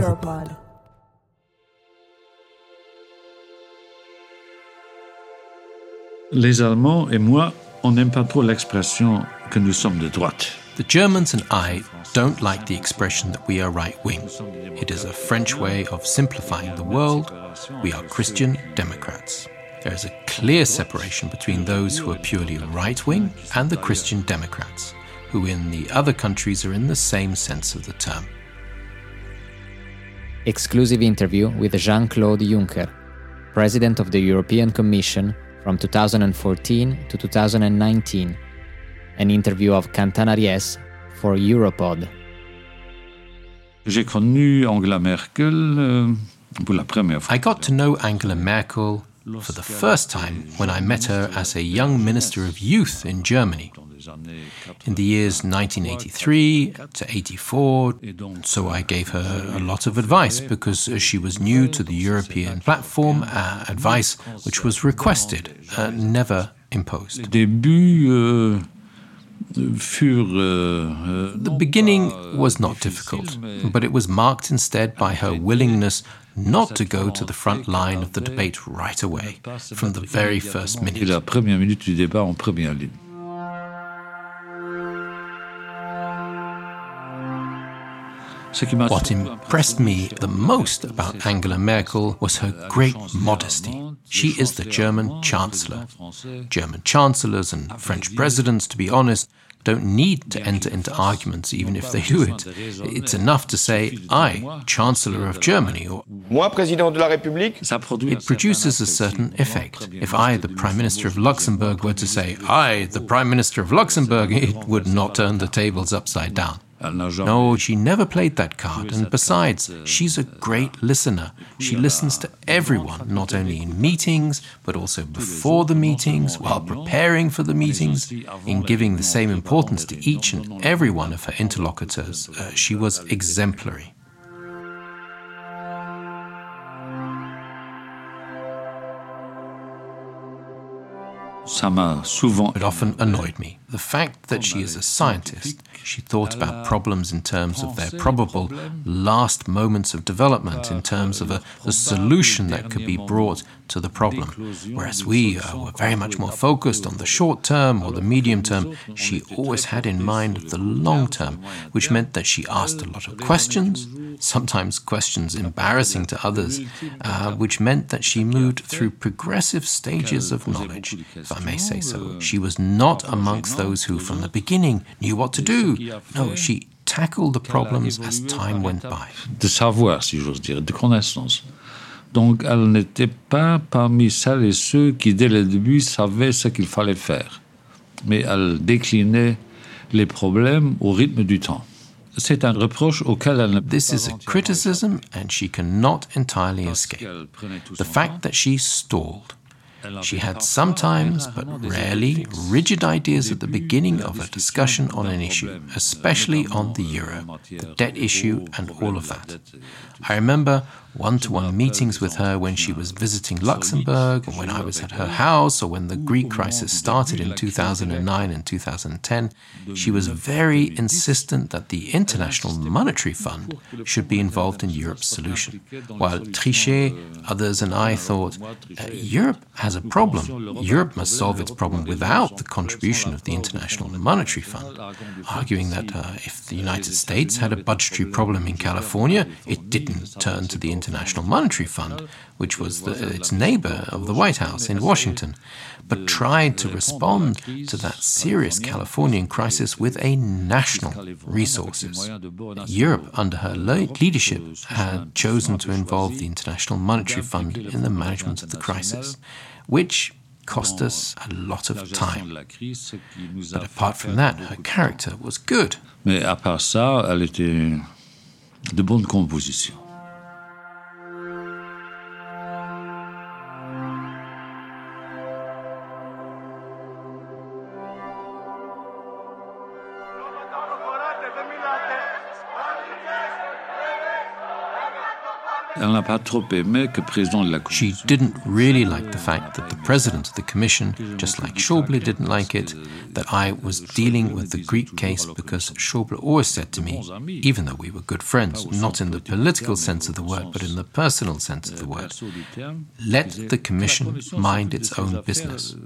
Europod. Les Allemands et moi, on n'aime pas trop l'expression que nous sommes de droite. The Germans and I don't like the expression that we are right wing. It is a French way of simplifying the world. We are Christian Democrats. There is a clear separation between those who are purely right wing and the Christian Democrats, who in the other countries are in the same sense of the term. Exclusive interview with Jean Claude Juncker, President of the European Commission from 2014 to 2019. An interview of Quentin Ariès for Europod. J'ai connu Angela Merkel euh, pour la première fois. I got to know Angela Merkel for the first time when I met her as a young minister of youth in Germany in the years 1983 to 84. So I gave her a lot of advice because she was new to the European platform, uh, advice which was requested, uh, never imposed. The beginning was not difficult, but it was marked instead by her willingness not to go to the front line of the debate right away, from the very first minute. What impressed me the most about Angela Merkel was her great modesty. She is the German Chancellor. German chancellors and French presidents, to be honest, don't need to enter into arguments even if they do it. It's enough to say, I, Chancellor of Germany, or Moi, président de la République, ça produit un it produces a certain effect. If I, the Prime Minister of Luxembourg, were to say, I, the Prime Minister of Luxembourg, it would not turn the tables upside down. Elle n'a jamais- No, she never played that card. And besides, she's a great listener. She listens to everyone, not only in meetings, but also before the meetings, while preparing for the meetings, in giving the same importance to each and every one of her interlocutors. Uh, she was exemplary. Ça m'a souvent It often annoyed me. The fact that she is a scientist, she thought about problems in terms of their probable last moments of development, in terms of a, a solution that could be brought to the problem. Whereas we uh, were very much more focused on the short term or the medium term, she always had in mind the long term, which meant that she asked a lot of questions, sometimes questions embarrassing to others, uh, which meant that she moved through progressive stages of knowledge, if I may say so. She was not amongst those who, from the beginning, knew what to do. No, she tackled the problems as time went by. de savoir, si j'ose dire, de connaissance. Donc, elle n'était pas parmi celles et ceux qui, dès le début, savaient ce qu'il fallait faire. Mais elle déclinait les problèmes au rythme du temps. C'est un reproche auquel elle This is a criticism, and she cannot entirely escape. qu'elle prenait tout The fact that she stalled. Elle She had sometimes, but rarely, rigid ideas at the beginning of a discussion discussion on an issue, especially on the euro, en matière the debt issue, and all of that. dette et tout I remember one to one meetings with her when she was visiting Luxembourg, and when I was at her house, or when the Greek crisis started in 2009 and 2010. She was very insistent that the International Monetary Fund should be involved in Europe's solution. While Trichet, others, and I thought uh, Europe has a problem. Europe must solve its problem without the contribution of the International Monetary Fund, arguing that uh, if the United States had a budgetary problem in California, it didn't turn to the International Monetary Fund, which was the, its neighbor of the White House in Washington, but tried to respond to that serious Californian crisis with a national resources. Europe, under her leadership, had chosen to involve the International Monetary Fund in the management of the crisis, which cost us a lot of time. But apart from that, her character was good. Mais à part ça, elle était de bonne composition. She didn't really like the fact that the president of the commission, just like Schäuble didn't like it, that I was dealing with the Greek case because Schäuble always said to me, even though we were good friends, not in the political sense of the word, but in the personal sense of the word, let the commission mind its own business.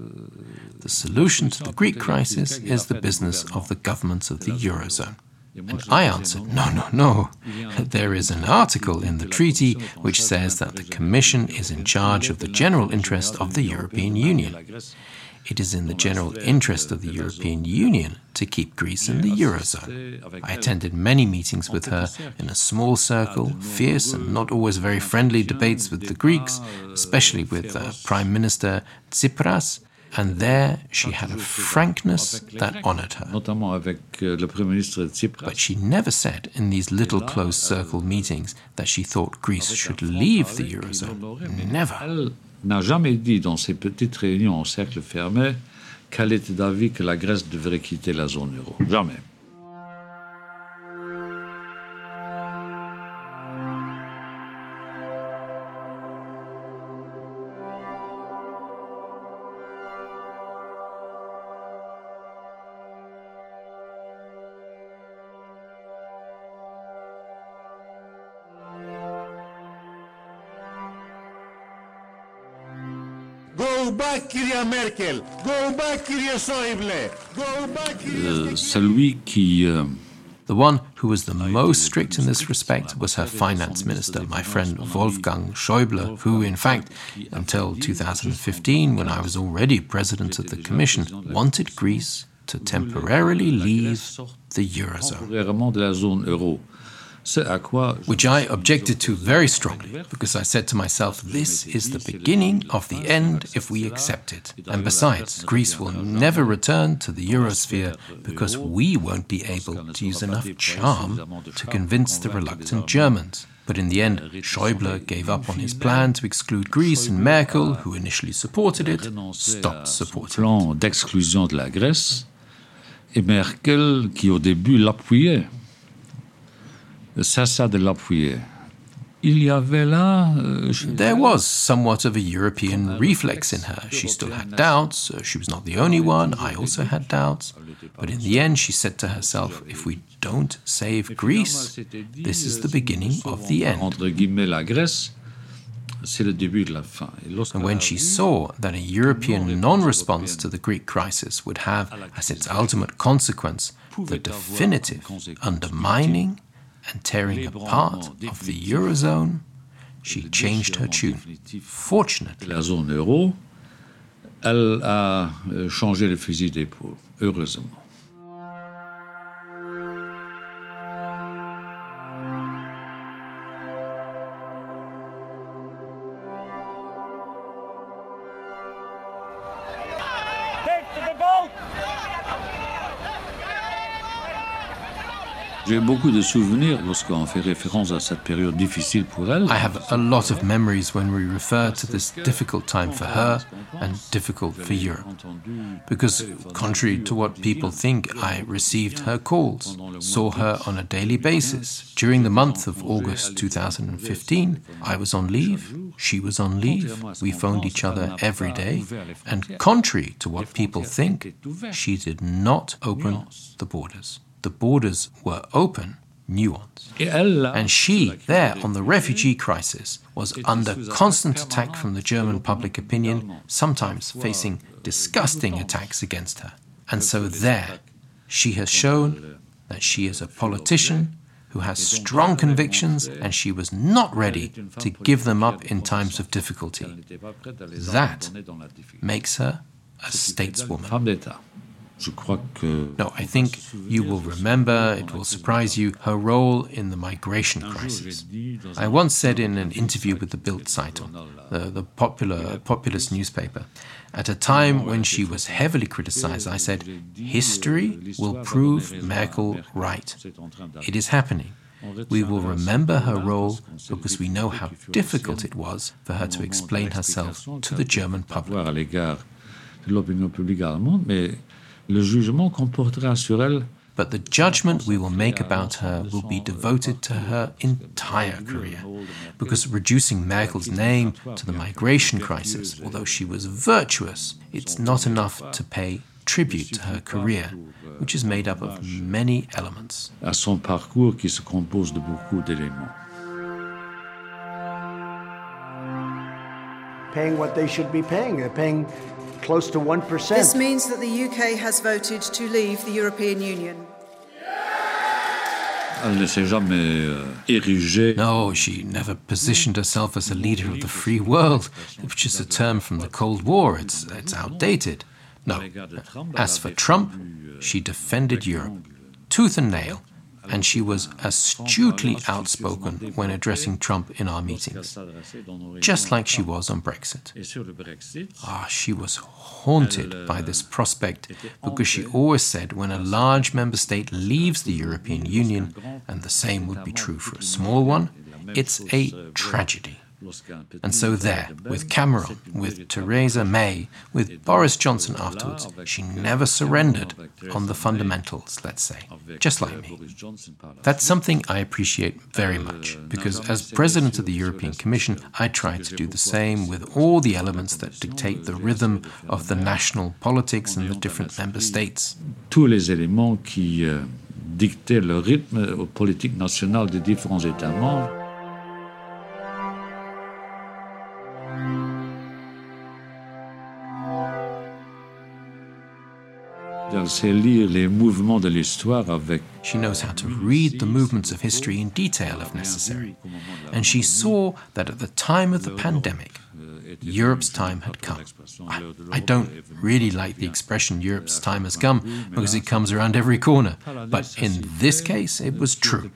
The solution to the Greek crisis is the business of the governments of the Eurozone. And I answered, no, no, no. There is an article in the treaty which says that the Commission is in charge of the general interest of the European Union. It is in the general interest of the European Union to keep Greece in the Eurozone. I attended many meetings with her in a small circle, fierce and not always very friendly debates with the Greeks, especially with uh, Prime Minister Tsipras and there she had a frankness that honored her. Euh, but she never said in these little closed circle meetings that she thought Greece should leave the Eurozone. Never. n'a jamais dit dans ces petites réunions en cercle fermé qu'elle était d'avis que la Grèce devrait quitter la zone euro. Jamais. Celui qui euh, The one who was the most strict in this respect was her finance minister, my friend Wolfgang Schäuble, who, in fact, until 2015, when I was already president of the Commission, wanted Greece to temporarily leave the Eurozone which I objected to very strongly because I said to myself, this is the beginning of the end if we accept it. And besides, Greece will never return to the Eurosphere because we won't be able to use enough charm to convince the reluctant Germans. But in the end, Schäuble gave up on his plan to exclude Greece, and Merkel, who initially supported it, stopped supporting it. d'exclusion de la Grèce, et Merkel, qui au début l'appuyait, cessa de l'appuyer. Il y avait là. Euh, there was somewhat of a European reflex in her. She still had doubts. Uh, she was not the only one. I also had doubts. But in the end, she said to herself, if we don't save Greece, this is the beginning of the end. And when she saw that a European non response to the Greek crisis would have as its ultimate consequence the definitive undermining and tearing apart of the Eurozone, she changed her tune. Fortunately, la zone euro, elle a euh, changé le fusil d'épaule, heureusement. J'ai beaucoup de souvenirs lorsqu'on fait référence à cette période difficile pour elle. I have a lot of memories when we refer to this difficult time for her and difficult for Europe. Because, contrary to what people think, I received her calls, saw her on a daily basis. During the month of August 2015, I was on leave, she was on leave, we phoned each other every day, and contrary to what people think, she did not open the borders the borders were open, nuance. And she, there on the refugee crisis, was under constant attack from the German public opinion, sometimes facing disgusting attacks against her. And so, there, she has shown that she is a politician who has strong convictions and she was not ready to give them up in times of difficulty. That makes her a stateswoman. No, I think you will remember, it will surprise you, her role in the migration crisis. I once said in an interview with the Bild Zeitung, the, the popular populist newspaper, at a time when she was heavily criticized, I said, History will prove Merkel right. It is happening. We will remember her role because we know how difficult it was for her to explain herself to the German public. Le jugement qu'on portera sur elle but the judgment we will make about her will be devoted to her entire career. Because reducing Merkel's name to the migration crisis, although she was virtuous, it's not enough to pay tribute to her career, which is made up of many elements. À son parcours qui se compose de beaucoup d'éléments. Paying what they should be paying. They're paying close to 1%. This means that the UK has voted to leave the European Union. Elle ne s'est jamais euh, érigée. No, she never positioned herself as a leader of the free world, which is a term from the Cold War. It's, it's outdated. No. As for Trump, she defended Europe, tooth and nail, and she was astutely outspoken when addressing Trump in our meetings, just like she was on Brexit. Ah, she was haunted by this prospect because she always said when a large member state leaves the European Union, and the same would be true for a small one, it's a tragedy. And so, there, with Cameron, with Theresa May, with Boris Johnson afterwards, she never surrendered on the fundamentals, let's say, just like me. That's something I appreciate very much, because as President of the European Commission, I try to do the same with all the elements that dictate the rhythm of the national politics in the different member states. Tous les éléments qui euh, dictaient le rythme euh, politique national des différents États membres. She knows how to read the movements of history in detail if necessary. And she saw that at the time of the pandemic, Europe's time had come. I, I, don't really like the expression Europe's time has come because it comes around every corner. But in this case, it was true.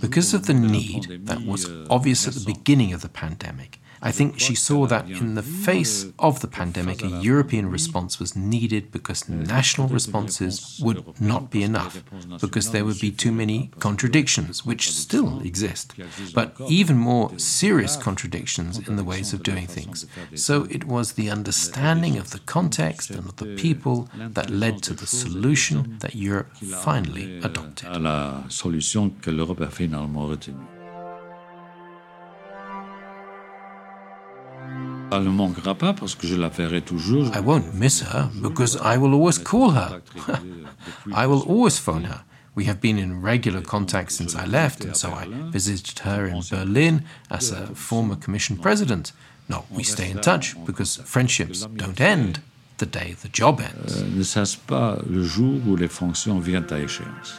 Because of the need that was obvious at the beginning of the pandemic, I think she saw that in the face of the pandemic, a European response was needed because national responses would not be enough, because there would be too many contradictions, which still exist, but even more serious contradictions in the ways of doing things. So it was the understanding of the context and of the people that led to the solution that Europe finally adopted. Elle ne manquera pas parce que je la verrai toujours. I won't miss her because I will always call her. I will always phone her. We have been in regular contact since I left, and so I visited her in Berlin as a former Commission president. No, we stay in touch because friendships don't end the day the job ends. Euh, ne cesse pas le jour où les fonctions viennent à échéance?